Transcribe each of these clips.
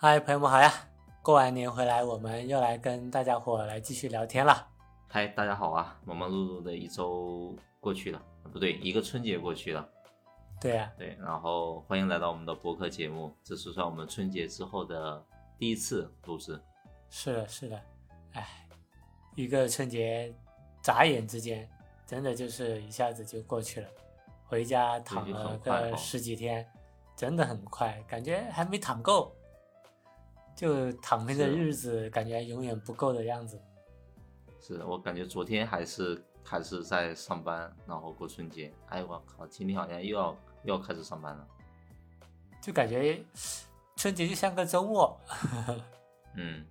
嗨，朋友们好呀！过完年回来，我们又来跟大家伙来继续聊天了。嗨，大家好啊！忙忙碌碌的一周过去了，不对，一个春节过去了。对呀、对，然后欢迎来到我们的播客节目，这是算我们春节之后的第一次录制。是的，是的。哎，一个春节眨眼之间，真的就是一下子就过去了。回家躺了个十几天，真的很快，感觉还没躺够，就躺平的日子，感觉永远不够的样子。是我感觉昨天还是还是在上班，然后过春节。哎，我靠，今天好像又要又要开始上班了。就感觉春节就像个周末，嗯，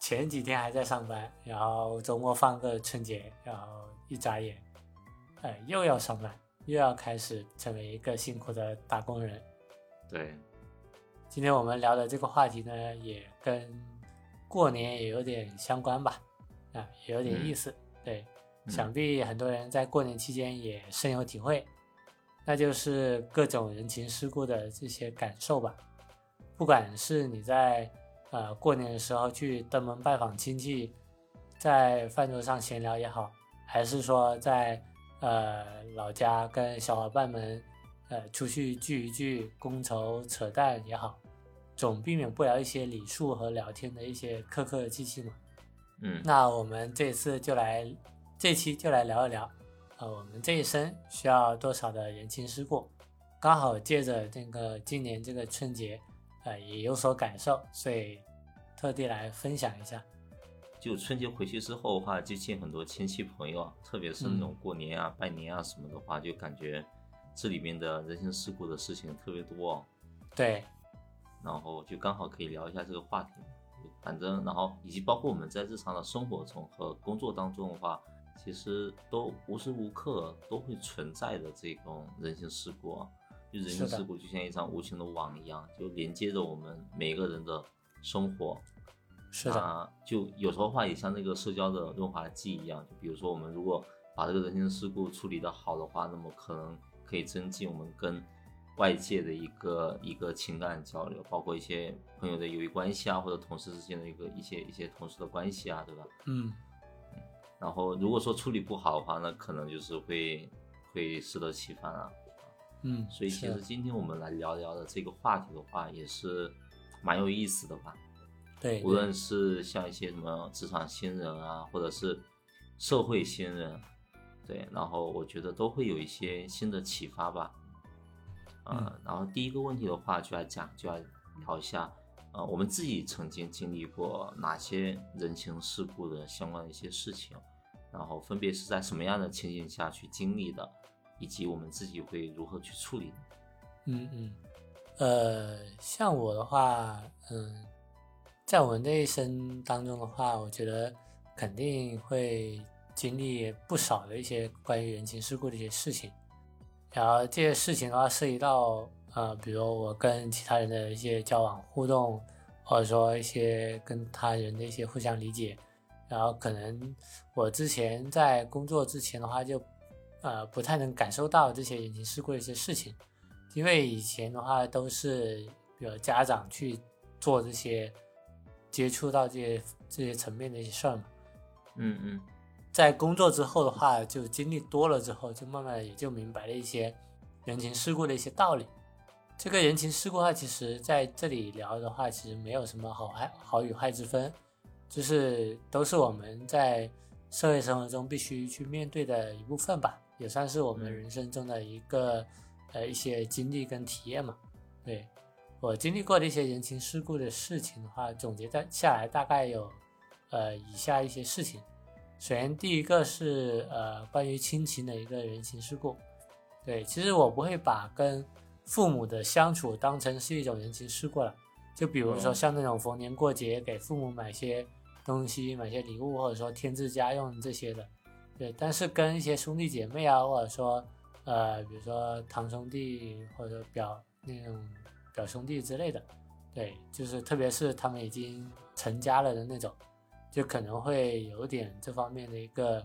前几天还在上班，然后周末放个春节，然后一眨眼，哎，又要上班，又要开始成为一个辛苦的打工人。对，今天我们聊的这个话题呢，也跟过年也有点相关吧，啊，也有点意思。对，嗯想必很多人在过年期间也深有体会，那就是各种人情世故的这些感受吧。不管是你在呃过年的时候去登门拜访亲戚，在饭桌上闲聊也好，还是说在呃老家跟小伙伴们呃出去聚一聚、觥筹扯淡也好，总避免不了一些礼数和聊天的一些客客气气嘛。嗯，那我们这次就来，这期就来聊一聊，呃，我们这一生需要多少的人情世故？刚好借着这个今年这个春节，呃，也有所感受，所以特地来分享一下。就春节回去之后的话，就见很多亲戚朋友啊，特别是那种过年啊、拜年啊什么的话，就感觉这里面的人情世故的事情特别多、哦。对，然后就刚好可以聊一下这个话题。反正，然后以及包括我们在日常的生活中和工作当中的话，其实都无时无刻都会存在的这种人情世故啊。就人情世故就像一张无情的网一样，就连接着我们每个人的生活。是的，啊，就有时候话也像那个社交的润滑剂一样，就比如说我们如果把这个人情世故处理得好的话，那么可能可以增进我们跟外界的一个一个情感交流，包括一些朋友的友谊关系啊，或者同事之间的一个一些一些同事的关系啊，对吧？嗯，然后如果说处理不好的话，那可能就是会会适得其反啊。嗯，所以其实今天我们来聊聊的这个话题的话，也是蛮有意思的吧。对，无论是像一些什么职场新人啊，或者是社会新人，对，然后我觉得都会有一些新的启发吧。呃，嗯然后第一个问题的话，就要讲，就要聊一下，呃，我们自己曾经经历过哪些人情世故的相关的一些事情，然后分别是在什么样的情景下去经历的，以及我们自己会如何去处理。嗯嗯，呃，像我的话，嗯，在我们这一生当中的话，我觉得肯定会经历不少的一些关于人情世故的一些事情。然后这些事情的话，涉及到呃，比如我跟其他人的一些交往互动，或者说一些跟他人的一些互相理解。然后可能我之前在工作之前的话就，呃不太能感受到这些人情世故的一些事情。因为以前的话都是比如家长去做这些接触到这些这些层面的一些事儿嘛，嗯嗯在工作之后的话，就经历多了之后，就慢慢地也就明白了一些人情世故的一些道理。这个人情世故的话，其实在这里聊的话，其实没有什么好坏好与坏之分，就是都是我们在社会生活中必须去面对的一部分吧，也算是我们嗯人生中的一个呃一些经历跟体验嘛。对我经历过的一些人情世故的事情的话，总结在下来大概有呃以下一些事情。首先，第一个是呃关于亲情的一个人情世故。对，其实我不会把跟父母的相处当成是一种人情世故了。就比如说嗯像那种逢年过节给父母买些东西、买些礼物，或者说添置家用这些的。对，但是跟一些兄弟姐妹啊，或者说呃，比如说堂兄弟或者表那种表兄弟之类的，对，就是特别是他们已经成家了的那种，就可能会有点这方面的一个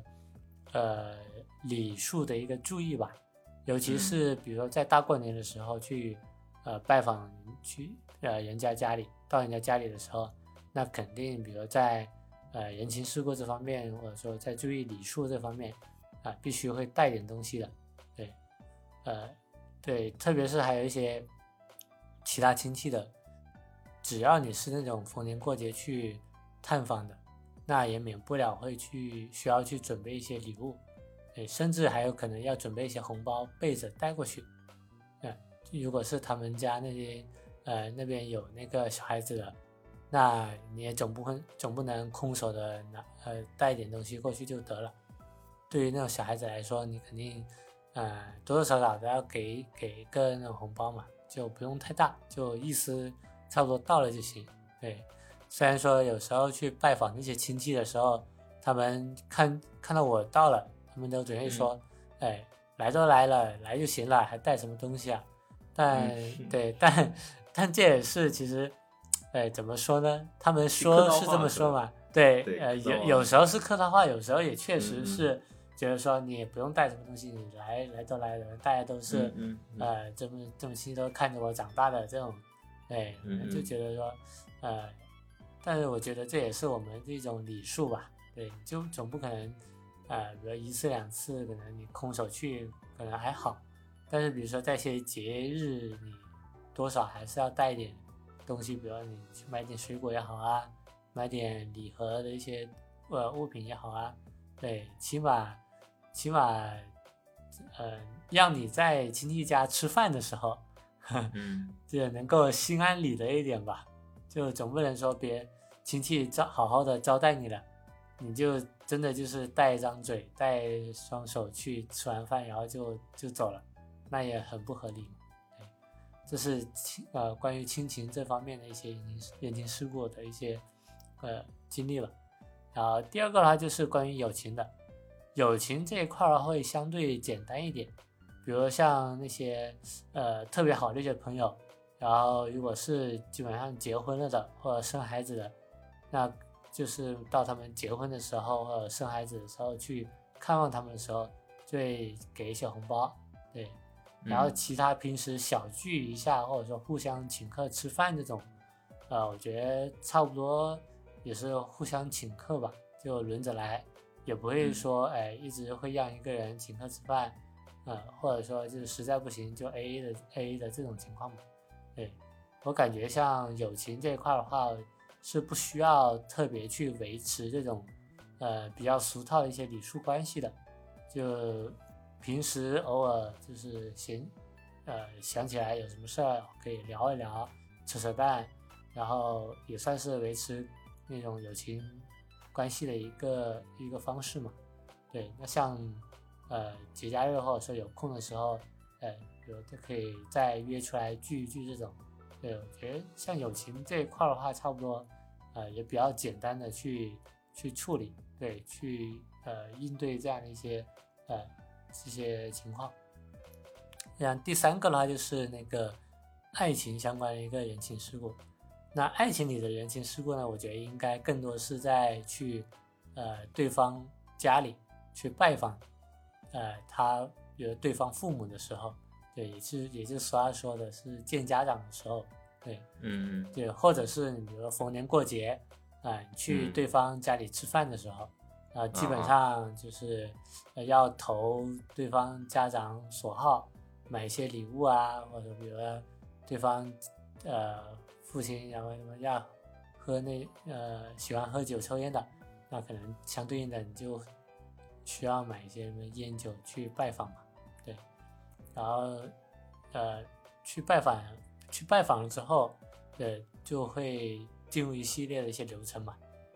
呃礼数的一个注意吧，尤其是比如说在大过年的时候去呃拜访去呃人家家里，到人家家里的时候，那肯定比如在呃人情世故这方面，或者说在注意礼数这方面啊，必须会带点东西的。对，呃，对，特别是还有一些其他亲戚的，只要你是那种逢年过节去探访的，那也免不了会去需要去准备一些礼物。对，甚至还有可能要准备一些红包、被子带过去。嗯，如果是他们家那些呃那边有那个小孩子的，那你也总不会总不能空手的拿呃带一点东西过去就得了。对于那种小孩子来说，你肯定呃多多少少都要给给一个那种红包嘛，就不用太大，就意思差不多到了就行。对，虽然说有时候去拜访那些亲戚的时候，他们看看到我到了。他们都准备说，哎，来都来了，来就行了，还带什么东西啊？但 对，但但这也是其实，哎，怎么说呢？他们说是这么说嘛？对，呃，有有时候是客套话，有时候也确实是觉得说你也不用带什么东西，你来来都来了，大家都是呃这么这么亲都看着我长大的这种，哎，就觉得说，呃，但是我觉得这也是我们这种礼数吧？对，就总不可能。呃，比如一次两次，可能你空手去可能还好，但是比如说在一些节日，你多少还是要带一点东西，比如你去买点水果也好啊，买点礼盒的一些呃物品也好啊，对，起码起码呃让你在亲戚家吃饭的时候，嗯，就能够心安理得一点吧，就总不能说别亲戚招好好的招待你了。你就真的就是带一张嘴，带双手去吃完饭，然后就就走了，那也很不合理。对，这是亲呃关于亲情这方面的一些人情世故的一些呃经历了。然后第二个的话就是关于友情的，友情这一块儿会相对简单一点，比如像那些呃特别好的一些朋友，然后如果是基本上结婚了的或者生孩子的，那。就是到他们结婚的时候，或者生孩子的时候去看望他们的时候，就会给一些红包，对。然后其他平时小聚一下，或者说互相请客吃饭这种，呃，我觉得差不多也是互相请客吧，就轮着来，也不会说哎一直会让一个人请客吃饭，呃，或者说就是实在不行就 A A 的 A A 的这种情况嘛。对我感觉像友情这一块的话。是不需要特别去维持这种，呃，比较俗套的一些礼数关系的，就平时偶尔就是闲，呃，想起来有什么事儿可以聊一聊，扯扯淡，然后也算是维持那种友情关系的一个一个方式嘛。对，那像呃节假日或者说有空的时候，呃，比如就可以再约出来聚一聚这种。对，我觉得像友情这一块的话，差不多。呃，也比较简单的去去处理，对，去呃应对这样的一些呃这些情况。像第三个的话，就是那个爱情相关的一个人情世故。那爱情里的人情世故呢，我觉得应该更多是在去呃对方家里去拜访，呃他比如对方父母的时候，对，也是也就是他说的是见家长的时候。对，嗯嗯，对，或者是你比如说逢年过节，啊，去对方家里吃饭的时候，啊，基本上就是要投对方家长所好，买一些礼物啊，或者比如说对方呃父亲然后什么要喝那呃喜欢喝酒抽烟的，那可能相对应的你就需要买一些什么烟酒去拜访嘛，对，然后呃去拜访。去拜访了之后，呃，就会进入一系列的一些流程嘛。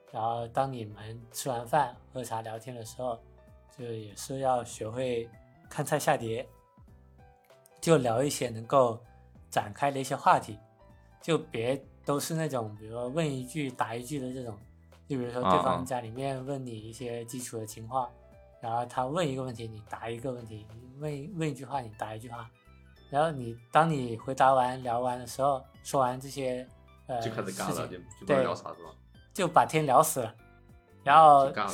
然后当你们吃完饭、喝茶、聊天的时候，就也是要学会看菜下碟，就聊一些能够展开的一些话题，就别都是那种，比如说问一句答一句的这种。就比如说对方家里面问你一些基础的情况，然后他问一个问题，你答一个问题；问问一句话，你答一句话。然后你当你回答完聊完的时候，说完这些呃就开始尬了，就就不知道聊啥是吧？就把天聊死了，然后尬了，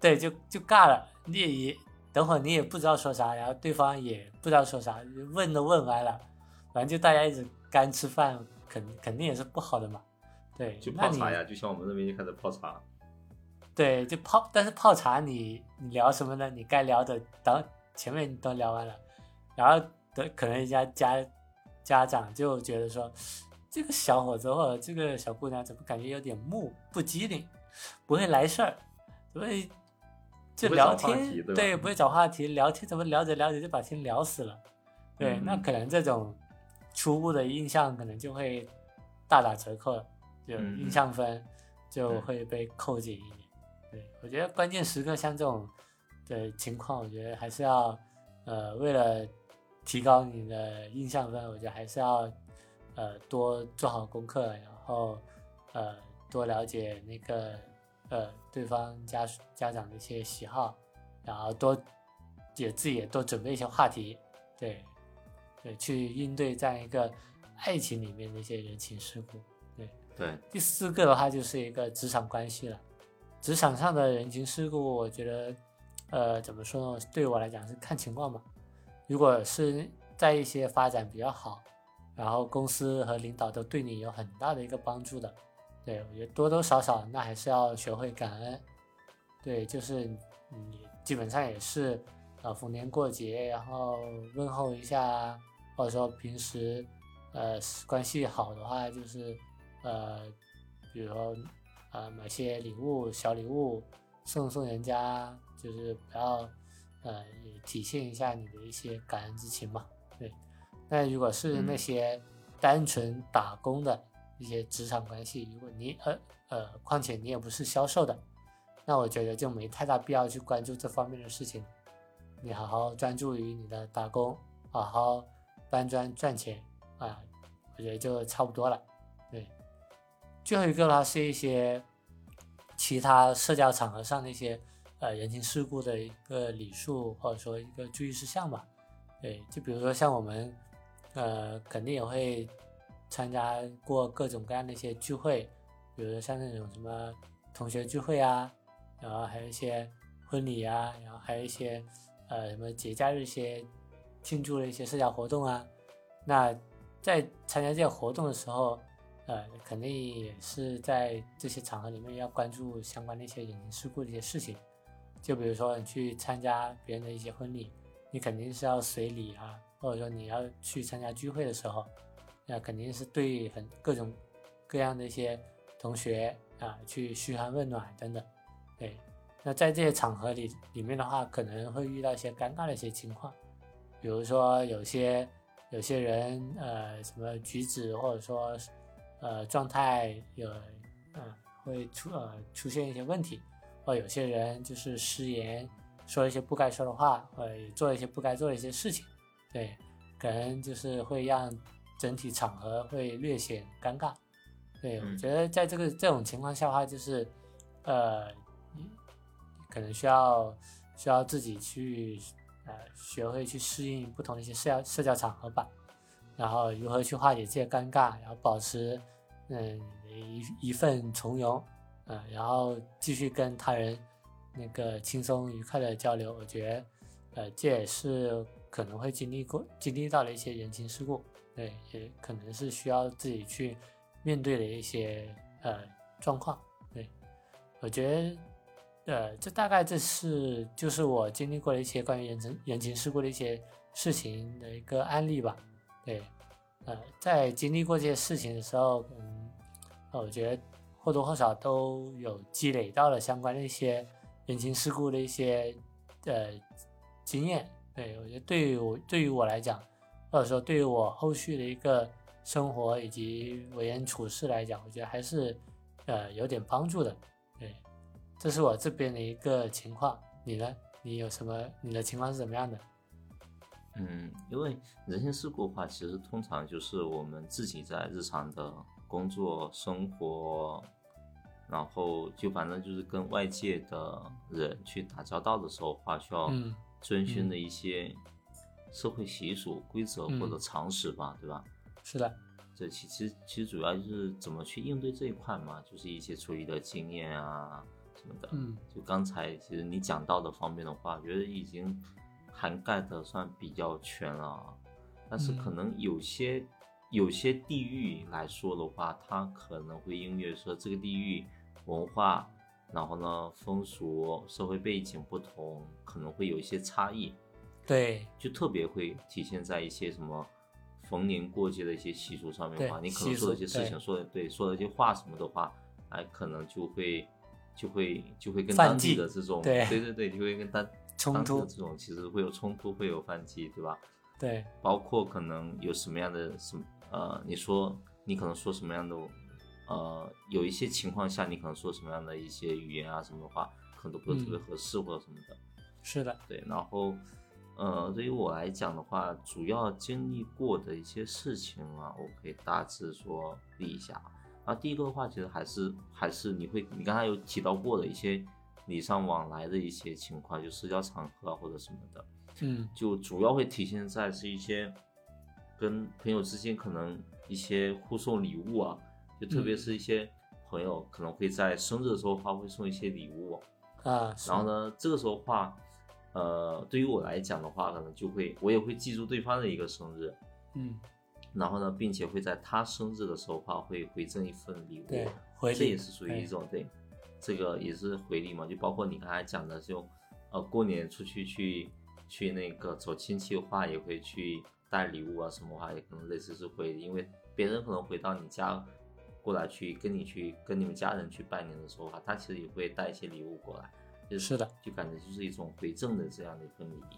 对，就就尬了。你也等会儿你也不知道说啥，然后对方也不知道说啥，问都问完了，反正就大家一直干吃饭，肯肯定也是不好的嘛。对，就泡茶呀，就像我们这边就开始泡茶。对，就泡，但是泡茶你你聊什么呢？你该聊的等前面都聊完了，然后的可能人家家家长就觉得说，这个小伙子或者这个小姑娘怎么感觉有点木不机灵，不会来事儿，怎么就聊天对对不会找话题，聊天怎么聊着聊着就把天聊死了？对，嗯那可能这种初步的印象可能就会大打折扣了，就嗯印象分就会被扣减一点。对，我觉得关键时刻像这种的情况，我觉得还是要呃，为了提高你的印象分，我觉得还是要呃多做好功课，然后呃多了解那个呃对方家家长的一些喜好，然后多也自己也多准备一些话题，对对，去应对这样一个爱情里面的一些人情世故。对对，第四个的话就是一个职场关系了，职场上的人情世故，我觉得，呃，怎么说呢？对我来讲是看情况吧。如果是在一些发展比较好，然后公司和领导都对你有很大的一个帮助的，对我觉得多多少少那还是要学会感恩。对，就是你基本上也是，呃，逢年过节，然后问候一下，或者说平时，呃，关系好的话，就是，呃，比如说，呃，买些礼物、小礼物送送人家，就是不要，呃，也体现一下你的一些感恩之情嘛。对，那如果是那嗯些单纯打工的一些职场关系，如果你呃呃，况且你也不是销售的，那我觉得就没太大必要去关注这方面的事情。你好好专注于你的打工，好好搬砖赚钱啊，我觉得就差不多了。最后一个的话是一些其他社交场合上的一些呃人情世故的一个礼数或者说一个注意事项吧。对，就比如说像我们呃肯定也会参加过各种各样的一些聚会，比如说像那种什么同学聚会啊，然后还有一些婚礼啊，然后还有一些呃什么节假日一些庆祝的一些社交活动啊。那在参加这些活动的时候，呃，肯定也是在这些场合里面要关注相关的一些人情世故的一些事情。就比如说你去参加别人的一些婚礼，你肯定是要随礼啊，或者说你要去参加聚会的时候，那肯定是对很各种各样的一些同学啊去嘘寒问暖等等。对，那在这些场合里里面的话，可能会遇到一些尴尬的一些情况，比如说有些有些人呃什么举止或者说呃状态有嗯、会出呃出现一些问题，或有些人就是失言，说一些不该说的话，或者做一些不该做的一些事情，对，可能就是会让整体场合会略显尴尬。对，我嗯觉得在这个这种情况下的话，就是呃，你可能需要需要自己去呃学会去适应不同的一些社交社交场合吧，然后如何去化解这些尴尬，然后保持嗯一一份从容，嗯、然后继续跟他人那个轻松愉快的交流，我觉得呃这也是可能会经历过经历到的一些人情世故，对，也可能是需要自己去面对的一些呃状况，对，我觉得。呃，这大概这是就是我经历过的一些关于人情人情世故的一些事情的一个案例吧。对，呃，在经历过这些事情的时候，嗯，我觉得或多或少都有积累到了相关的一些人情世故的一些呃经验。对我觉得对于我对于我来讲，或者说对于我后续的一个生活以及为人处事来讲，我觉得还是呃有点帮助的。对。这是我这边的一个情况，你呢？你有什么？你的情况是怎么样的？嗯，因为人情世故的话，其实通常就是我们自己在日常的工作、生活，然后就反正就是跟外界的人去打交道的时候的话，需要嗯遵循的一些社会习俗、规则或者嗯常识吧，对吧？是的，这其其实其实主要就是怎么去应对这一块嘛，就是一些处理的经验啊什么的。嗯就刚才其实你讲到的方面的话，我觉得已经涵盖的算比较全了啊，但是可嗯能有些有些地域来说的话，它可能会因为说这个地域文化，然后呢风俗、社会背景不同，可能会有一些差异。对，就特别会体现在一些什么逢年过节的一些习俗上面的话，你可能习俗说的一些事情，说的对，说的一些话什么的话，哎，可能就会就会就会跟当地的这种，对对对对，就会跟当冲突这种其实会有冲突，会有反击，对吧？对，包括可能有什么样的什么呃，你说你可能说什么样的呃，有一些情况下你可能说什么样的一些语言啊什么的话，可能都不是特别嗯合适或者什么的。是的，对，然后，呃，对于我来讲的话，主要经历过的一些事情啊，我可以大致说理一下。然后第一个的话，其实还是还是你会，你刚才有提到过的一些礼尚往来的一些情况，就社交场合啊或者什么的，嗯，就主要会体现在是一些跟朋友之间可能一些互送礼物啊，就特别嗯。是一些朋友可能会在生日的时候的话会送一些礼物。啊，是然后呢，这个时候话，呃，对于我来讲的话，可能就会我也会记住对方的一个生日，嗯，然后呢，并且会在他生日的时候话会回赠一份礼物，这也是属于一种对，这个也是回礼嘛，就包括你刚才讲的，就呃过年出去去去那个走亲戚的话，也会去带礼物啊什么话，也可能类似是回礼，因为别人可能回到你家。过来去跟你去跟你们家人去拜年的时候啊，他其实也会带一些礼物过来，就是的，就感觉就是一种回赠的这样的一份礼仪，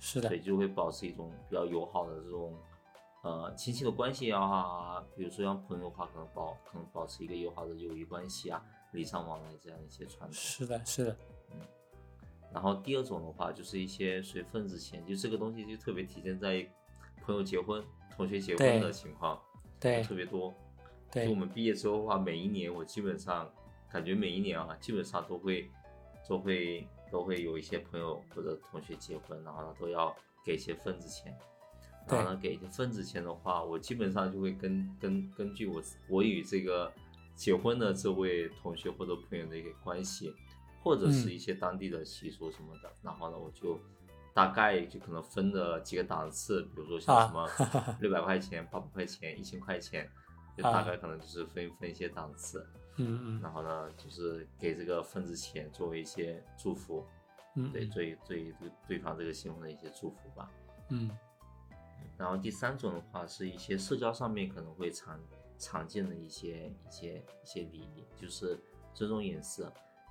是的所以，就会保持一种比较友好的这种呃亲戚的关系啊，比如说像朋友的话，可能保可能保持一个友好的友谊关系啊，礼尚往来这样一些传统。是的，是的，嗯然后第二种的话，就是一些随份子钱，就这个东西就特别体现在朋友结婚、同学结婚的情况，对特别多。对就我，们毕业之后的话，每一年我基本上感觉每一年啊，基本上都会都会都会有一些朋友或者同学结婚，然后呢都要给一些份子钱。然后呢，给一些份子钱的话，我基本上就会根根根据我我与这个结婚的这位同学或者朋友的一个关系，或者是嗯。一些当地的习俗什么的，然后呢，我就大概就可能分了几个档次，比如说像什么啊 六百块钱、八百块钱、一千块钱，就大概可能就是分分一些档次，嗯嗯。然后呢，就是给这个份子钱作为一些祝福，嗯，对，对对对对方这个新婚的一些祝福吧。嗯。然后第三种的话，是一些社交上面可能会常常见的一些一些一些礼仪，就是尊重隐私，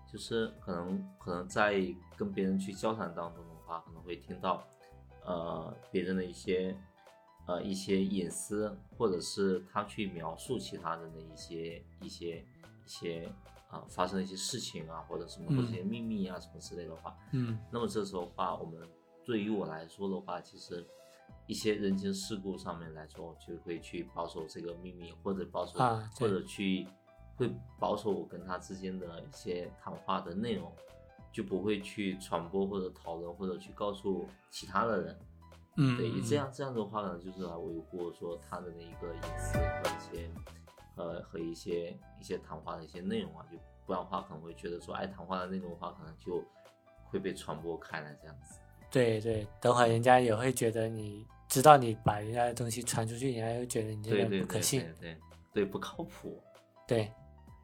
就是可能可能在跟别人去交谈当中的话，可能会听到呃别人的一些呃一些隐私，或者是他去描述其他人的一些一些一些啊、发生的一些事情啊，或者什么或者一些秘密啊什么之类的话，嗯。那么这时候的话，我们对于我来说的话，其实一些人情世故上面来说，就会去保守这个秘密，或者保守，啊或者去会保守我跟他之间的一些谈话的内容，就不会去传播或者讨论，或者去告诉其他的人。嗯，对，嗯这样这样的话呢，就是来维护说他的那一个隐私和一些呃和一些一些谈话的一些内容啊，就不然的话可能会觉得说，哎，谈话的内容的话，可能就会被传播开来这样子。对对，等会儿人家也会觉得你知道你把人家的东西传出去，人家又觉得你这个人不可信。对对对，不靠谱。对，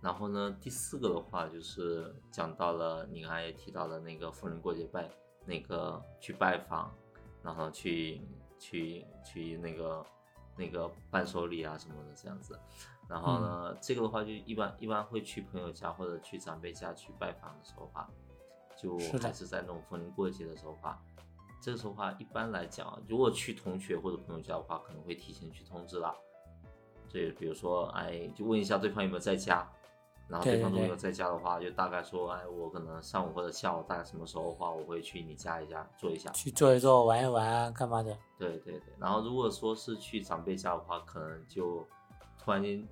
然后呢，第四个的话就是讲到了你刚才也提到的那个逢人过节拜那个去拜访，然后去去去那个那个伴手礼啊什么的这样子。然后呢，这个的话就一般一般会去朋友家或者去长辈家去拜访的时候吧，就还是在那种逢年过节的时候吧。这个时候的话，一般来讲啊，如果去同学或者朋友家的话，可能会提前去通知啦。对，比如说，哎，就问一下对方有没有在家，然后对方如果有在家的话，就大概说，哎，我可能上午或者下午大概什么时候的话，我会去你家一下坐一下。去坐一坐，玩一玩啊，干嘛的？对对对，然后如果说是去长辈家的话，可能就突然间，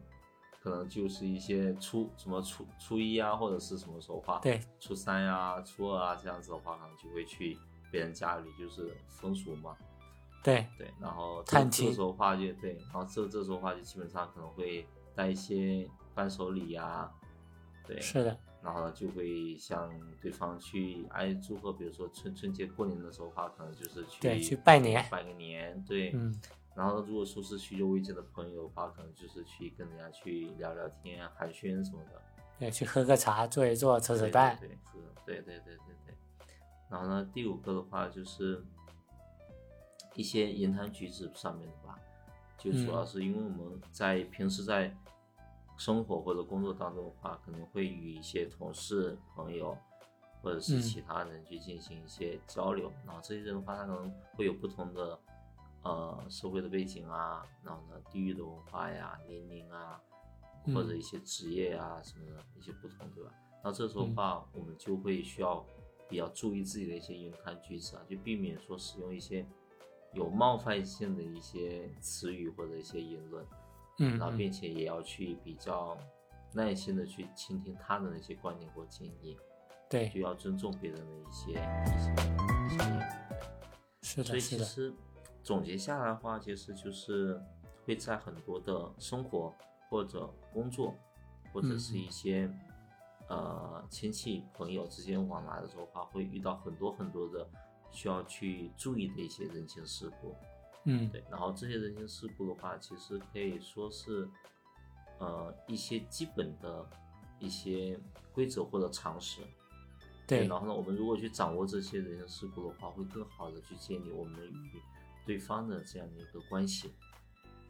可能就是一些初什么初初一啊，或者是什么时候话，对，初三呀、初二啊这样子的话，可能就会去别人家里，就是风俗嘛。对，对，然后这探亲这时候话就对，然后这这时候话就基本上可能会带一些伴手礼呀、对，是的，然后呢就会向对方去哎祝贺，比如说春春节过年的时候的话，可能就是去对去拜年拜个年，对，嗯，然后如果说是许久未见的朋友的话，可能就是去跟人家去聊聊天、寒暄什么的。对，去喝个茶，坐一坐，扯扯对淡。对对，是的，对对对对对。然后呢，第五个的话就是一些言谈举止上面的吧，就主要嗯。是因为我们在平时在生活或者工作当中的话，可能会与一些同事、朋友或者是嗯。其他人去进行一些交流，然后这些人的话，他可能会有不同的呃社会的背景啊，然后呢地域的文化呀、年龄啊，或者嗯。一些职业啊什么的一些不同，对吧？那这时候的嗯。话，我们就会需要比较注意自己的一些言谈举止啊，就避免说使用一些有冒犯性的一些词语或者一些言论，嗯然后嗯并且也要去比较耐心的去倾听他人的一些观点或建议，对。就，要尊重别人的一些一些一些言论。是的，所以，其实总结下来的话，其实就是会在很多的生活或者工作，或者是一些、呃亲戚朋友之间往来的时候的话，会遇到很多很多的需要去注意的一些人情世故。嗯对，然后这些人情世故的话，其实可以说是呃一些基本的一些规则或者常识。对然后呢，我们如果去掌握这些人情世故的话，会更好的去建立我们与对方的这样的一个关系，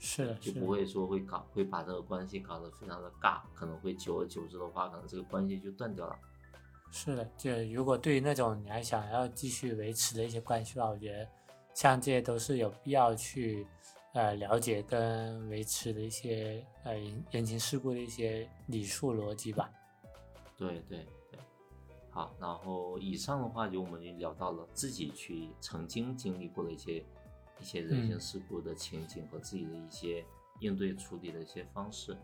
是的，就不会说会搞会把这个关系搞得非常的尬，可能会久而久之的话，可能这个关系就断掉了。是的，就如果对于那种你还想要继续维持的一些关系吧，我觉得像这些都是有必要去呃了解跟维持的一些呃人人情世故的一些礼数逻辑吧。对对对，好，然后以上的话就我们就聊到了自己去曾经经历过的一些一些人情嗯世故的情景和自己的一些应对处理的一些方式。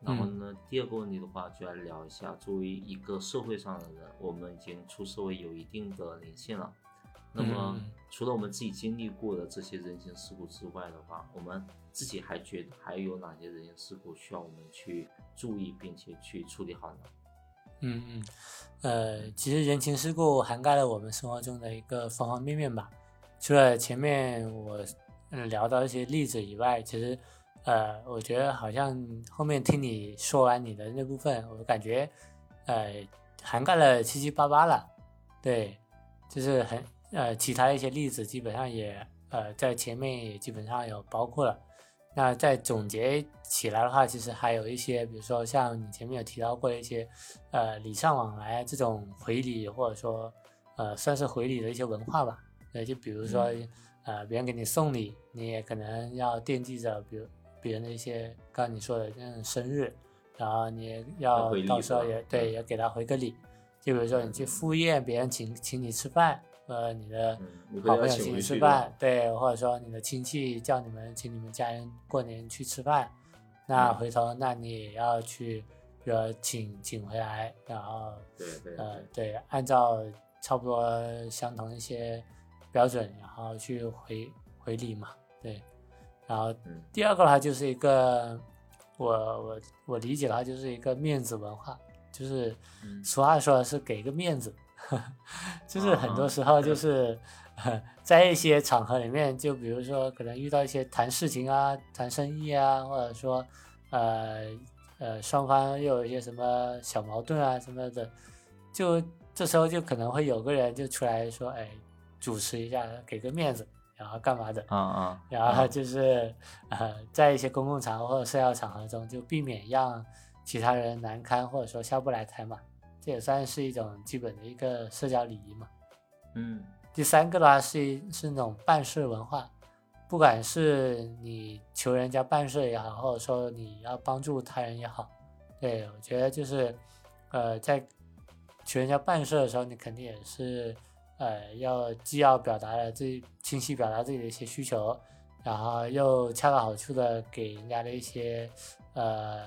然后呢，第二个问题的话，就来聊一下，作为一个社会上的人，我们已经出社会有一定的年限了。那么嗯，除了我们自己经历过的这些人情世故之外的话，我们自己还觉得还有哪些人情世故需要我们去注意，并且去处理好呢？嗯嗯，呃，其实人情世故涵盖了我们生活中的一个方方面面吧。除了前面我嗯聊到一些例子以外，其实呃，我觉得好像后面听你说完你的那部分，我感觉呃涵盖了七七八八了。对，就是很呃其他一些例子基本上也呃在前面也基本上有包括了。那再总结起来的话，其实还有一些，比如说像你前面有提到过一些，呃，礼尚往来这种回礼，或者说，呃，算是回礼的一些文化吧。对，就比如说，呃，别人给你送礼，你也可能要惦记着，比如别人的一些，刚刚你说的那种生日，然后你也要到时候也对，嗯。也给他回个礼。就比如说你去赴宴，别人请请你吃饭，呃，你的好朋友请你吃饭，对，或者说你的亲戚叫你们请你们家人过年去吃饭，那嗯。回头那你也要去，比如请请回来，然后对对呃，对，按照差不多相同一些标准，然后去回回礼嘛，对，然后嗯第二个的话就是一个，我我我理解的话就是一个面子文化，就是嗯俗话说的是给个面子，就是很多啊时候就是、在一些场合里面，就比如说可能遇到一些谈事情啊、谈生意啊，或者说呃呃双方又有一些什么小矛盾啊什么的，就这时候就可能会有个人就出来说，哎，主持一下，给个面子，然后干嘛的。啊啊，然后就是呃，在一些公共场合或者社交场合中，就避免让其他人难堪或者说下不来台嘛，这也算是一种基本的一个社交礼仪嘛。嗯第三个的话是一是那种办事文化，不管是你求人家办事也好，或者说你要帮助他人也好，对我觉得就是呃，在求人家办事的时候，你肯定也是呃要既要表达了自己清晰表达自己的一些需求，然后又恰到好处的给人家的一些呃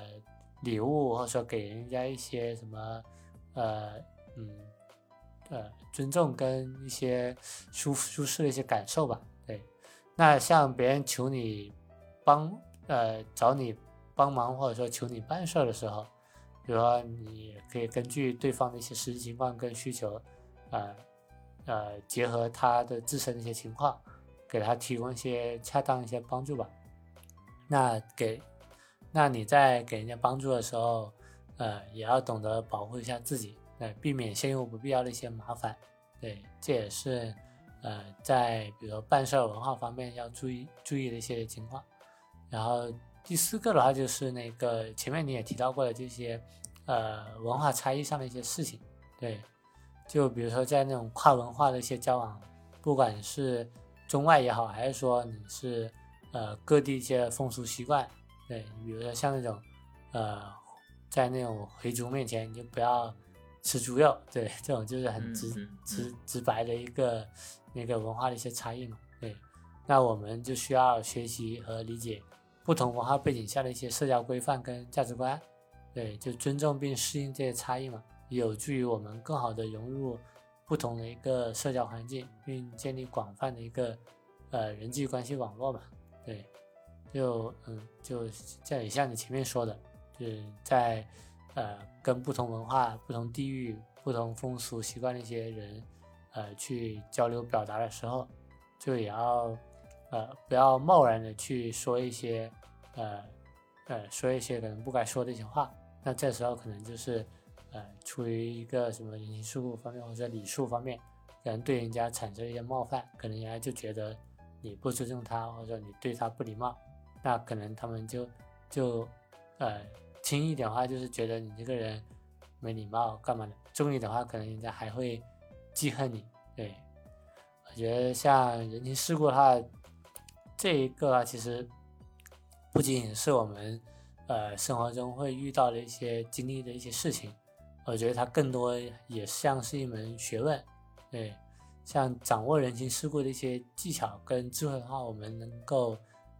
礼物，或者说给人家一些什么呃嗯呃尊重跟一些舒舒适的一些感受吧。对，那像别人求你帮呃找你帮忙，或者说求你办事儿的时候，比如说你可以根据对方的一些实际情况跟需求，呃呃结合他的自身的一些情况，给他提供一些恰当一些帮助吧。那给，那你在给人家帮助的时候，呃，也要懂得保护一下自己，呃，避免陷入不必要的一些麻烦。对，这也是呃，在比如说办事文化方面要注意注意的一些情况。然后第四个的话就是那个前面你也提到过的这些呃文化差异上的一些事情。对，就比如说在那种跨文化的一些交往，不管是中外也好，还是说你是呃各地一些风俗习惯，对，比如说像那种呃在那种回族面前你就不要吃猪肉，对，这种就是很直直直白的一个那个文化的一些差异嘛，对，那我们就需要学习和理解不同文化背景下的一些社交规范跟价值观，对，就尊重并适应这些差异嘛。有助于我们更好的融入不同的一个社交环境，并建立广泛的一个呃人际关系网络嘛。对，就嗯，就像也像你前面说的，就是在呃跟不同文化、不同地域、不同风俗习惯的一些人呃去交流表达的时候，就也要呃不要贸然的去说一些呃呃说一些可能不该说的一些话。那这时候可能就是。呃，出于一个什么人情世故方面或者礼数方面，可能对人家产生一些冒犯，可能人家就觉得你不尊重他，或者你对他不礼貌，那可能他们就就呃轻一点的话，就是觉得你这个人没礼貌干嘛的；重一点的话，可能人家还会记恨你。对，我觉得像人情世故的话，这一个啊，其实不仅仅是我们呃生活中会遇到的一些经历的一些事情。我觉得它更多也像是一门学问，对，像掌握人情世故的一些技巧跟智慧的话，我们能够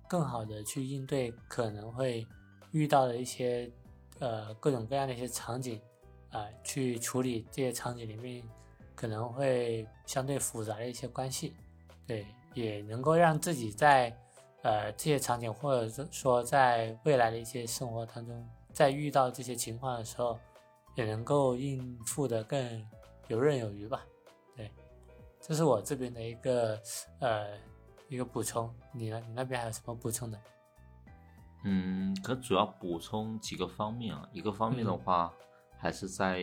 更好的去应对可能会遇到的一些呃各种各样的一些场景，啊，去处理这些场景里面可能会相对复杂的一些关系，对，也能够让自己在呃这些场景或者说在未来的一些生活当中，在遇到这些情况的时候。也能够应付的更游刃有余吧，对，这是我这边的一个呃一个补充，你呢？你那边还有什么补充的？嗯，可主要补充几个方面啊，一个方面的话还是在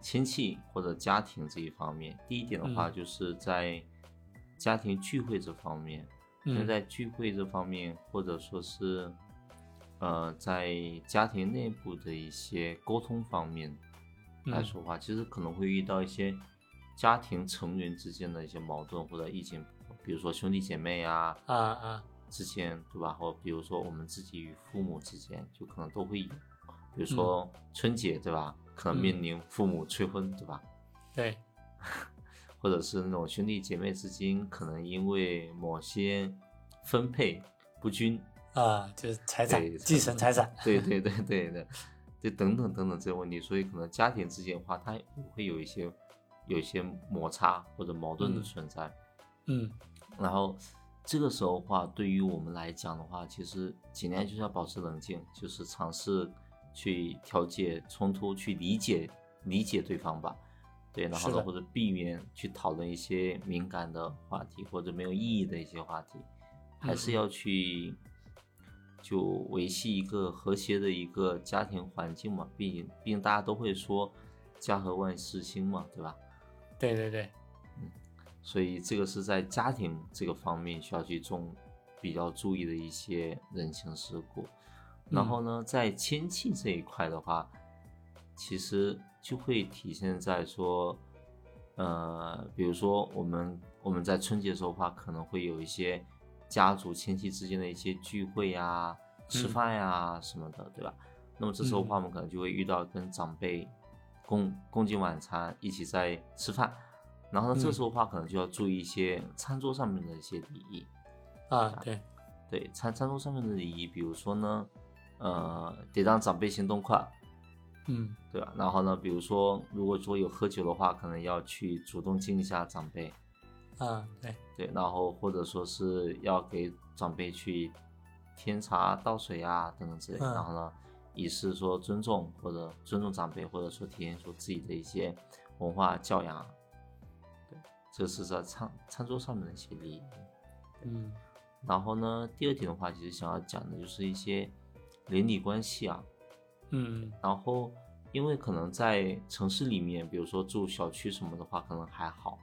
亲戚或者家庭这一方面。第一点的话就是在家庭聚会这方面，因为在聚会这方面或者说是。呃，在家庭内部的一些沟通方面来说话，其实可能会遇到一些家庭成员之间的一些矛盾或者意见，比如说兄弟姐妹啊啊啊之间，对吧？或比如说我们自己与父母之间，就可能都会有，比如说春节，对吧？可能面临父母催婚，对吧？对，或者是那种兄弟姐妹之间，可能因为某些分配不均。啊，就是财产继承财产，对 对对对的，就等等等等这些问题，所以可能家庭之间的话，它会有一些有一些摩擦或者矛盾的存在。嗯，然后这个时候的话，对于我们来讲的话，其实尽量就是要保持冷静，就是尝试去调解冲突，去理解理解对方吧。对，然后呢，或者避免去讨论一些敏感的话题或者没有意义的一些话题，还是要去。就维系一个和谐的一个家庭环境嘛，毕竟毕竟大家都会说家和万事兴嘛，对吧？对对对，嗯，所以这个是在家庭这个方面需要去重比较注意的一些人情世故。然后呢，在亲戚这一块的话，其实就会体现在说，呃，比如说我们我们在春节的时候的话，可能会有一些。家族亲戚之间的一些聚会呀、吃饭呀什么的，对吧？那么这时候的话，我们可能就会遇到跟长辈共共进晚餐，一起在吃饭。然后呢，这时候的话，可能就要注意一些餐桌上面的一些礼仪啊。对，对，餐餐桌上面的礼仪，比如说呢，呃，得让长辈行动快，嗯，对吧？然后呢，比如说如果说有喝酒的话，可能要去主动敬一下长辈。啊，对对，然后或者说是要给长辈去添茶倒水啊等等之类，然后呢，以示说尊重或者尊重长辈，或者说体现出自己的一些文化教养。对，这是在餐餐桌上面的一些礼仪。嗯然后呢，第二点的话，其实想要讲的就是一些邻里关系啊。嗯然后，因为可能在城市里面，比如说住小区什么的话，可能还好，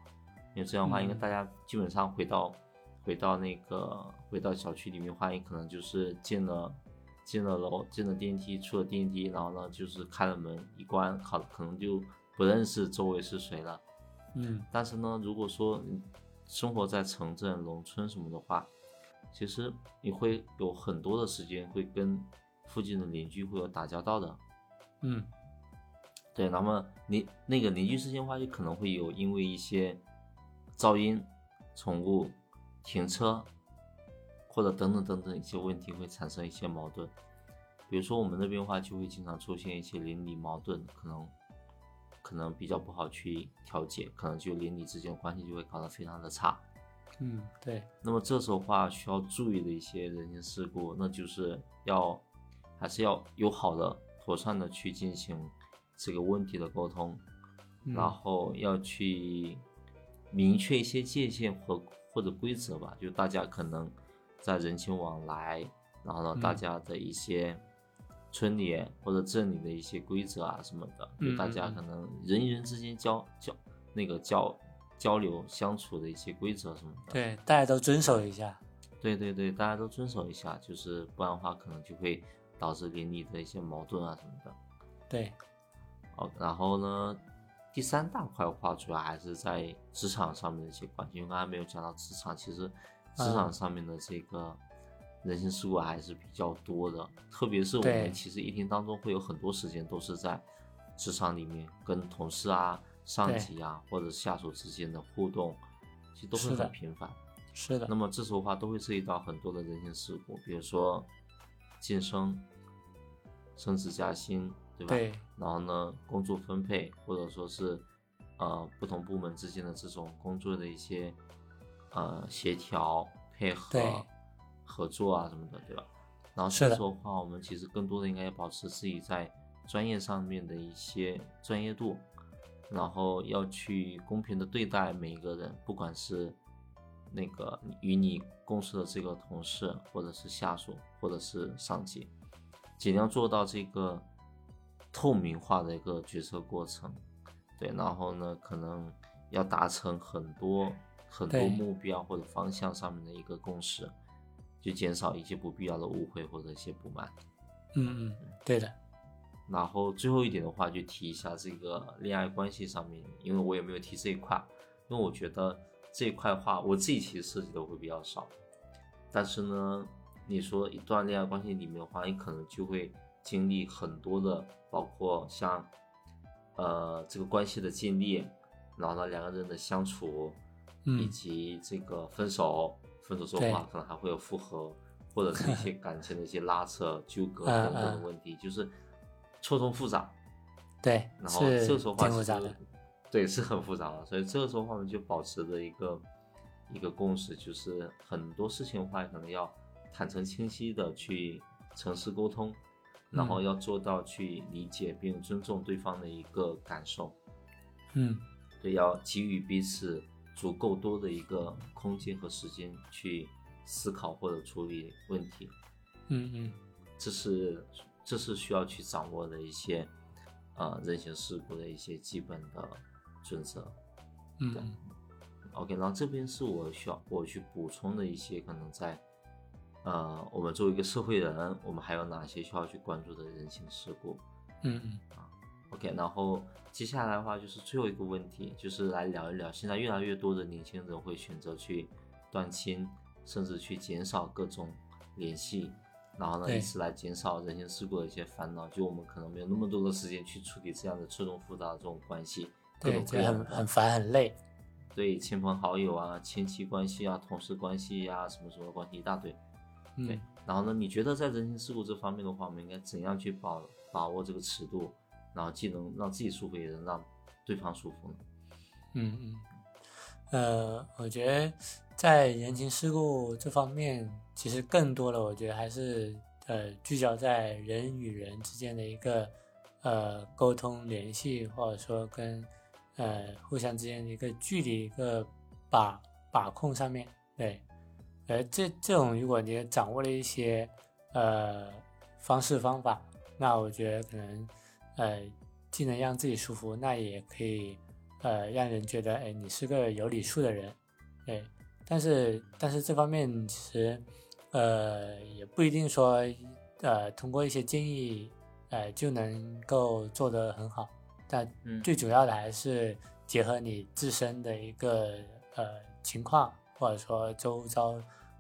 因为这样的话，嗯因为大家基本上回到回到那个回到小区里面的话，也可能就是进了进了楼，进了电梯，出了电梯，然后呢就是开了门一关，好可能就不认识周围是谁了。嗯但是呢，如果说生活在城镇、农村什么的话，其实你会有很多的时间会跟附近的邻居会有打交道的。嗯对，那么邻那个邻居之间的话，就可能会有因为一些噪音、宠物、停车或者等等等等一些问题会产生一些矛盾。比如说我们那边的话，就会经常出现一些邻里矛盾，可能可能比较不好去调解，可能就邻里之间的关系就会搞得非常的差。嗯，对，那么这时候的话需要注意的一些人情世故，那就是要还是要友好的、妥善的去进行这个问题的沟通，嗯然后要去明确一些界限和或者规则吧，就大家可能在人情往来，然后呢，嗯大家的一些村里或者镇里的一些规则啊什么的，就大家可能人与人之间交交那个交交流相处的一些规则什么的。对，大家都遵守一下。对对对，大家都遵守一下，就是不然的话，可能就会导致邻里的一些矛盾啊什么的。对，哦，然后呢，第三大块的话，主要还是在职场上面的一些关系，因为刚才没有讲到职场，其实职场嗯上面的这个人情世故还是比较多的，特别是我们其实一天当中会有很多时间都是在职场里面跟同事啊、上级啊或者下属之间的互动，其实都会很频繁。是的那，么这时候的话都会涉及到很多的人情世故，比如说晋升、升职加薪，对吧？对然后呢，工作分配，或者说是呃不同部门之间的这种工作的一些呃协调、配合、合作啊什么的，对吧？然后是的这时候的话，我们其实更多的应该要保持自己在专业上面的一些专业度，然后要去公平的对待每一个人，不管是那个与你共事的这个同事，或者是下属，或者是上级，尽量做到这个透明化的一个决策过程。对，然后呢，可能要达成很多很多目标或者方向上面的一个共识，就减少一些不必要的误会或者一些不满。嗯嗯，对的，然后最后一点的话，就提一下这个恋爱关系上面，因为我也没有提这一块，因为我觉得这一块的话，我自己其实涉及的会比较少。但是呢，你说一段恋爱关系里面的话，你可能就会经历很多的，包括像呃这个关系的建立，然后呢两个人的相处，以嗯及这个分手，分手之后的话，可能还会有复合，或者是一些感情的一些拉扯、纠葛 嗯等等问题，就是错综复杂。对，然后这个时候话，其实挺复杂的。对是很复杂的，所以这个时候话，我们就保持着一个一个共识，就是很多事情的话，可能要坦诚清晰的去诚实沟通，然后嗯要做到去理解并尊重对方的一个感受。嗯对，要给予彼此足够多的一个空间和时间去思考或者处理问题，嗯嗯，这是这是需要去掌握的一些呃人情世故的一些基本的准则。嗯 OK，然后这边是我需要我去补充的一些可能在呃我们作为一个社会人，我们还有哪些需要去关注的人情世故。嗯嗯 OK，然后接下来的话就是最后一个问题，就是来聊一聊现在越来越多的年轻人会选择去断亲，甚至去减少各种联系，然后呢，以此来减少人情世故的一些烦恼。就我们可能没有那么多的时间去处理这样的错综复杂的这种关系，各对，种各就样很很烦很累。对亲朋好友啊、亲戚关系啊、同事关系呀、什么什么关系一大堆。对嗯，然后呢，你觉得在人情世故这方面的话，我们应该怎样去把把握这个尺度，然后既能让自己舒服，也能让对方舒服呢？嗯嗯，呃，我觉得在人情世故这方面，其实更多的，我觉得还是呃聚焦在人与人之间的一个呃沟通联系，或者说跟呃互相之间的一个距离一个把把控上面。对，而这这种如果你掌握了一些呃方式方法，那我觉得可能呃既能让自己舒服，那也可以呃让人觉得哎你是个有礼数的人，对。但是但是这方面其实呃也不一定说呃通过一些建议呃就能够做得很好，但最主要的还是结合你自身的一个呃情况，或者说周遭。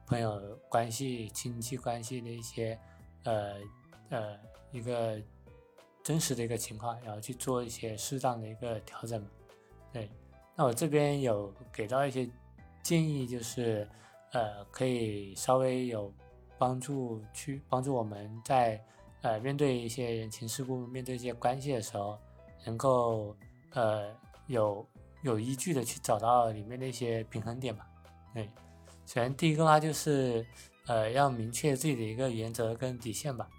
朋友关系、亲戚关系的一些，呃呃，一个真实的一个情况，然后去做一些适当的一个调整。对，那我这边有给到一些建议，就是呃，可以稍微有帮助去帮助我们在呃面对一些人情世故、面对一些关系的时候，能够呃有有依据的去找到里面的一些平衡点吧。对。首先，第一个的话就是，呃，要明确自己的一个原则跟底线吧。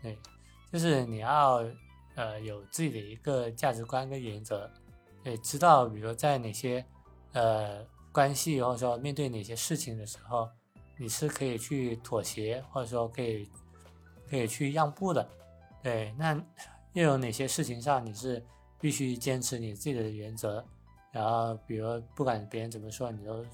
对，就是你要，呃，有自己的一个价值观跟原则，对，知道，比如在哪些，呃，关系或者说面对哪些事情的时候，你是可以去妥协，或者说可以，可以去让步的。对，那又有哪些事情上你是必须坚持你自己的原则，然后，比如不管别人怎么说，你都。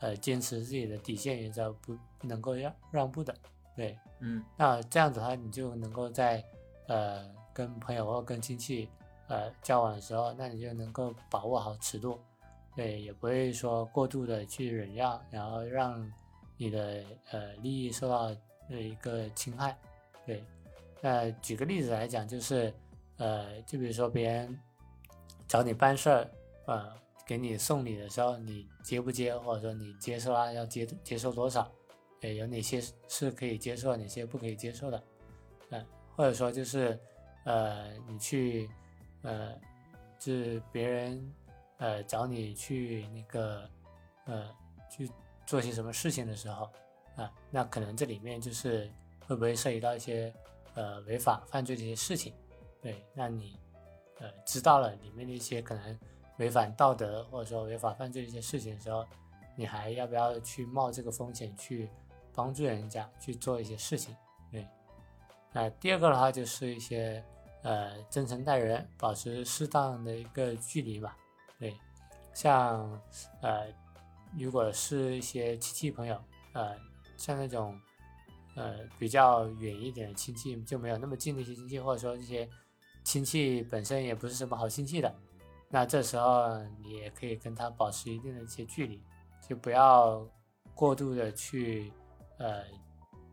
呃，坚持自己的底线原则，不能够让让步的，对，嗯，那这样子的话，你就能够在呃跟朋友或跟亲戚呃交往的时候，那你就能够把握好尺度，对，也不会说过度的去忍让，然后让你的呃利益受到呃一个侵害，对。那举个例子来讲，就是呃，就比如说别人找你办事儿，呃。给你送礼的时候，你接不接，或者说你接受啊，要接接受多少？诶，有哪些是可以接受，哪些不可以接受的？嗯，或者说就是，呃，你去，呃，就是别人，呃，找你去那个，呃，去做些什么事情的时候，啊，那可能这里面就是会不会涉及到一些，呃，违法犯罪的一些事情？对，那你，呃，知道了里面的一些可能。违反道德或者说违法犯罪一些事情的时候，你还要不要去冒这个风险去帮助人家去做一些事情？对，那第二个的话就是一些呃真诚待人，保持适当的一个距离吧。对，像呃如果是一些亲戚朋友，呃像那种呃比较远一点的亲戚，就没有那么近的一些亲戚，或者说一些亲戚本身也不是什么好亲戚的。那这时候你也可以跟他保持一定的一些距离，就不要过度的去，呃，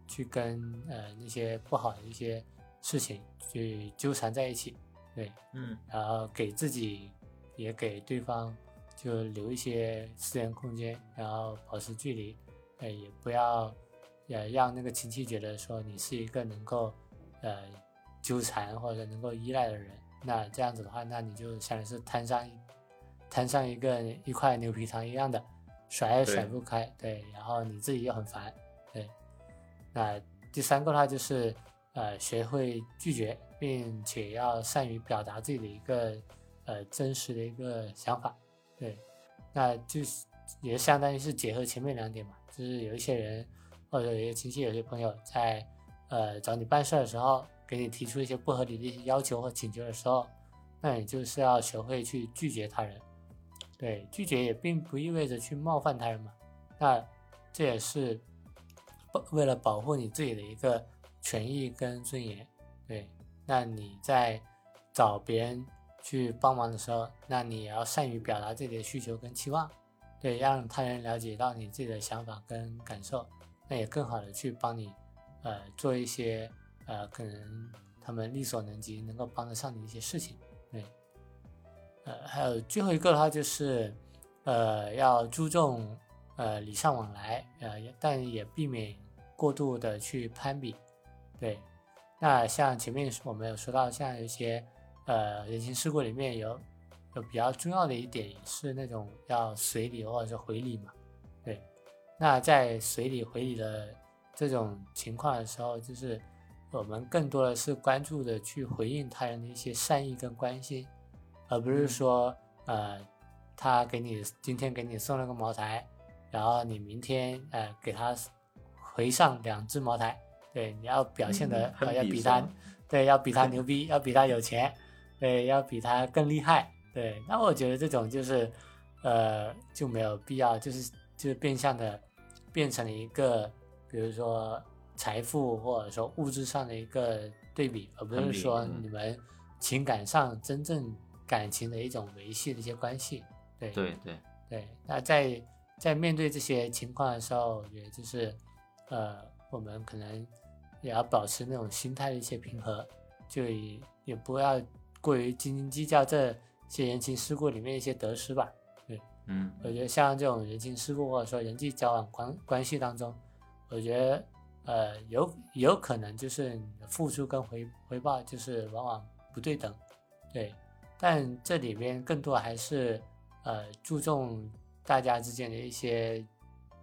去跟呃那些不好的一些事情去纠缠在一起，对，嗯，然后给自己也给对方就留一些私人空间，然后保持距离，呃，也不要呃让那个亲戚觉得说你是一个能够呃纠缠或者能够依赖的人。那这样子的话，那你就相当于是摊上摊上一个一块牛皮糖一样的，甩也甩不开，对，然后你自己又很烦，对。那第三个的话就是，呃，学会拒绝，并且要善于表达自己的一个呃真实的一个想法，对。那就是也相当于是结合前面两点嘛，就是有一些人或者有些亲戚、有些朋友在呃找你办事的时候。给你提出一些不合理的一些要求和请求的时候，那你就是要学会去拒绝他人。对，拒绝也并不意味着去冒犯他人嘛。那这也是为了保护你自己的一个权益跟尊严。对，那你在找别人去帮忙的时候，那你也要善于表达自己的需求跟期望，对，让他人了解到你自己的想法跟感受，那也更好的去帮你，呃，做一些。呃，可能他们力所能及，能够帮得上你一些事情，对。呃，还有最后一个的话就是，呃，要注重呃礼尚往来，呃，但也避免过度的去攀比，对。那像前面我们有说到，像一些呃人情世故里面有有比较重要的一点是那种要随礼或者是回礼嘛，对。那在随礼回礼的这种情况的时候，就是。我们更多的是关注的去回应他人的一些善意跟关心，而不是说，呃，他给你今天给你送了个茅台，然后你明天呃给他回上两只茅台，对，你要表现的要比比他，对，要比他牛逼，要比他有钱，对，要比他更厉害，对。那我觉得这种就是，呃，就没有必要，就是就是变相的变成了一个，比如说财富或者说物质上的一个对比，而不是说嗯。你们情感上真正感情的一种维系的一些关系，对。对对，对，那在在面对这些情况的时候，我觉得就是，呃，我们可能也要保持那种心态的一些平和，就也也不要过于斤斤计较这些人情世故里面一些得失吧。嗯。我觉得像这种人情世故或者说人际交往关关系当中，我觉得呃有有可能就是你的付出跟回回报就是往往不对等，对，但这里边更多还是呃注重大家之间的一些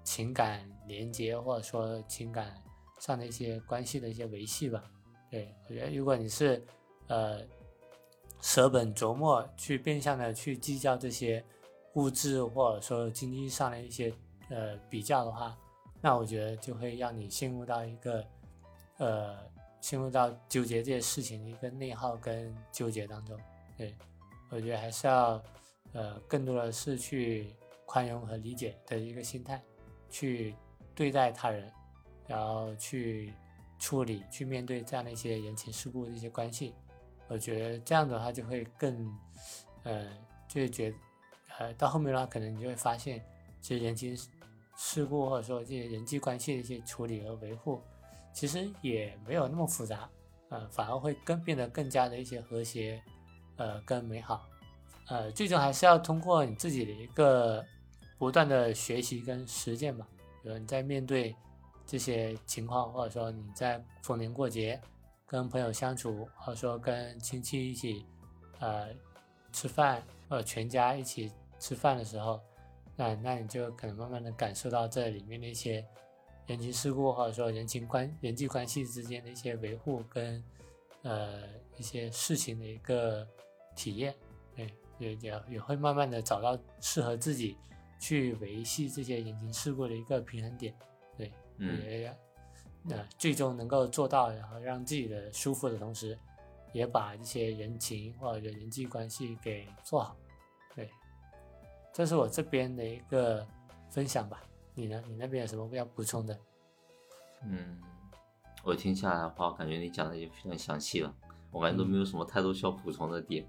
情感连接或者说情感上的一些关系的一些维系吧。对我觉得如果你是呃舍本逐末去变相的去计较这些物质或者说经济上的一些呃比较的话，那我觉得就会让你陷入到一个呃陷入到纠结这些事情的一个内耗跟纠结当中。对我觉得还是要呃更多的是去宽容和理解的一个心态去对待他人，然后去处理去面对这样的一些人情世故的一些关系。我觉得这样的话就会更，呃，就会觉得，呃，到后面的话，可能你就会发现，其实人情事故或者说这些人际关系的一些处理和维护，其实也没有那么复杂，呃，反而会更变得更加的一些和谐，呃，更美好，呃，最终还是要通过你自己的一个不断的学习跟实践吧。比如你在面对这些情况，或者说你在逢年过节。跟朋友相处，或者说跟亲戚一起，呃，吃饭，或者全家一起吃饭的时候，那那你就可能慢慢的感受到这里面的一些人情世故，或者说人情关人际关系之间的一些维护跟呃一些事情的一个体验，对，也也也会慢慢的找到适合自己去维系这些人情世故的一个平衡点，对，嗯也那最终能够做到，然后让自己的舒服的同时，也把这些人情或者人际关系给做好。对，这是我这边的一个分享吧。你呢？你那边有什么要补充的？嗯，我听下来的话，感觉你讲的也非常详细了，我感觉都没有什么太多需要补充的点。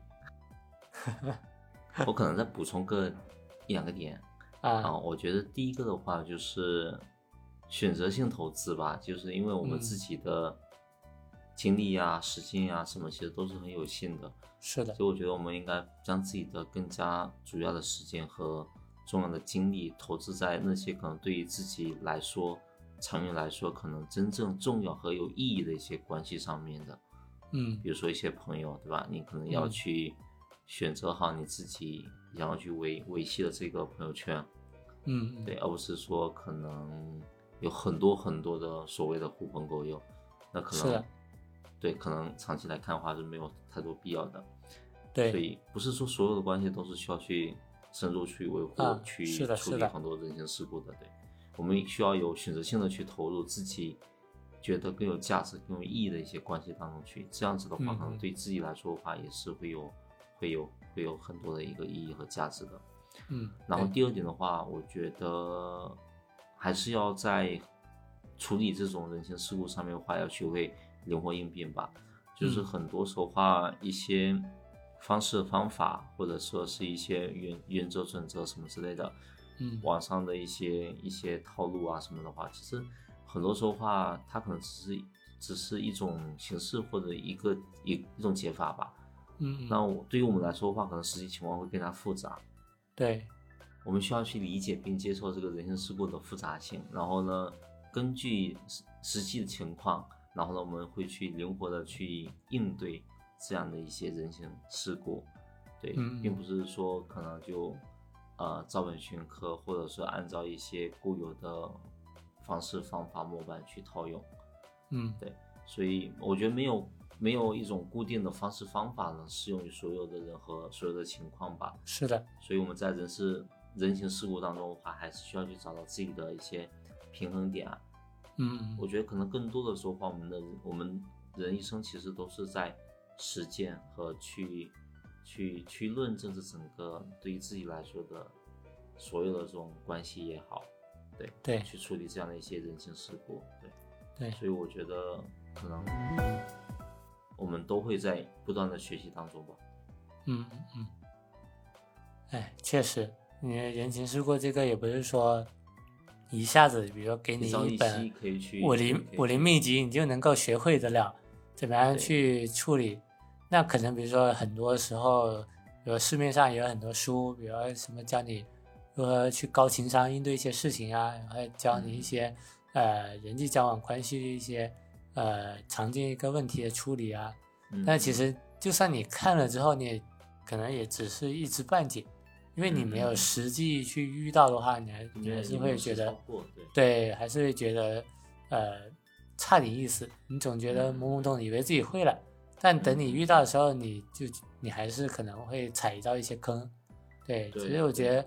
我可能再补充个一两个点啊，啊，我觉得第一个的话就是选择性投资吧，就是因为我们嗯自己的精力呀、时间呀什么，其实都是很有限的，是的，所以我觉得我们应该将自己的更加主要的时间和重要的精力投资在那些可能对于自己来说，长远来说可能真正重要和有意义的一些关系上面的，嗯比如说一些朋友，对吧？你可能要嗯。去选择好你自己然后去维维系的这个朋友圈，嗯，嗯。对，，而不是说可能有很多很多的所谓的狐朋狗友，那可能对，可能长期来看的话是没有太多必要的。对所对，以不是说所有的关系都是需要去深入去维护、啊去处理很多人情世故的。对，我们需要有选择性的去投入自己觉得更有价值、更有意义的一些关系当中去。这样子的话，嗯可能嗯对自己来说的话，也是会有、会有、会有很多的一个意义和价值的。嗯，然后第二点的话，我觉得还是要在处理这种人情世故上面的话，要学会灵活应变吧。就是嗯很多时候话，一些方式方法，或者说是一些原原则准则什么之类的，嗯网上的一些一些套路啊什么的话，其实很多时候话，它可能只是只是一种形式或者一个一一种解法吧。嗯，那我对于我们来说的话，可能实际情况会更加复杂。对，我们需要去理解并接受这个人情世故的复杂性，然后呢，根据实实际的情况，然后呢，我们会去灵活的去应对这样的一些人情世故，对，嗯并不是说可能就呃照本宣科，或者说按照一些固有的方式方法模板去套用，嗯。对，所以我觉得没有没有一种固定的方式方法能适用于所有的人和所有的情况吧，是的，所以我们在人事人情世故当中的话，还是需要去找到自己的一些平衡点啊，嗯我觉得可能更多的时候话，我们的我们人一生其实都是在实践和去去去论证这整个对于自己来说的所有的这种关系也好，对对。去处理这样的一些人情世故，对，对，所以我觉得可能我们都会在不断的学习当中吧。嗯嗯。嗯，哎，确实，你人情世故这个也不是说一下子，比如说给你一本武林武林秘籍，你就能够学会得了怎么样去处理。那可能比如说很多时候，比如市面上也有很多书，比如说什么教你如何去高情商应对一些事情啊，然后教你一些、呃人际交往关系的一些呃常见一个问题的处理啊。嗯但其实就算你看了之后，你也可能也只是一知半解，因为你没有实际去遇到的话，你还你还是会觉得对对，还是会觉得呃差点意思。你总觉得嗯懵懵懂，以为自己会了，但等你嗯遇到的时候，你就你还是可能会踩到一些坑。对，对其实我觉得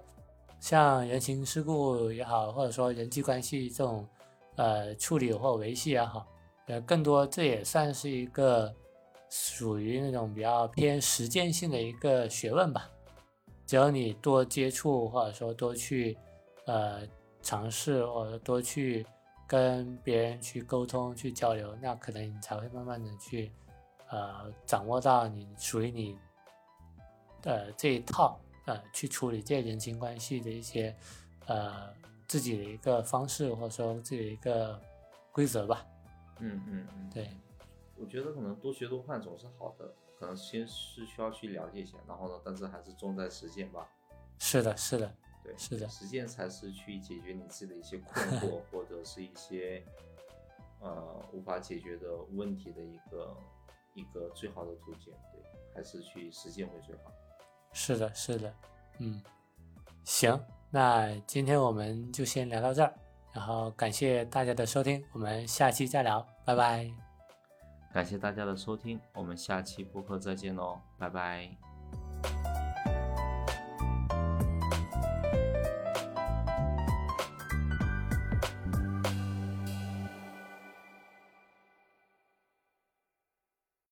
像人情世故也好，或者说人际关系这种呃处理或维系也好，呃，更多这也算是一个属于那种比较偏实践性的一个学问吧。只要你多接触，或者说多去呃尝试，或者多去跟别人去沟通、去交流，那可能你才会慢慢的去呃掌握到你属于你的这一套呃去处理这人情关系的一些呃自己的一个方式，或者说自己的一个规则吧。嗯嗯嗯，对，我觉得可能多学多换总是好的，可能先是需要去了解一下，然后呢，但是还是重在实践吧。是的，是的，对，是的实践才是去解决你自己的一些困惑，或者是一些呃无法解决的问题的一个一个最好的途径。对，还是去实践会最好。是的，是的，嗯，行，那今天我们就先聊到这儿，然后感谢大家的收听，我们下期再聊，拜拜。感谢大家的收听，我们下期播客再见喽，拜拜。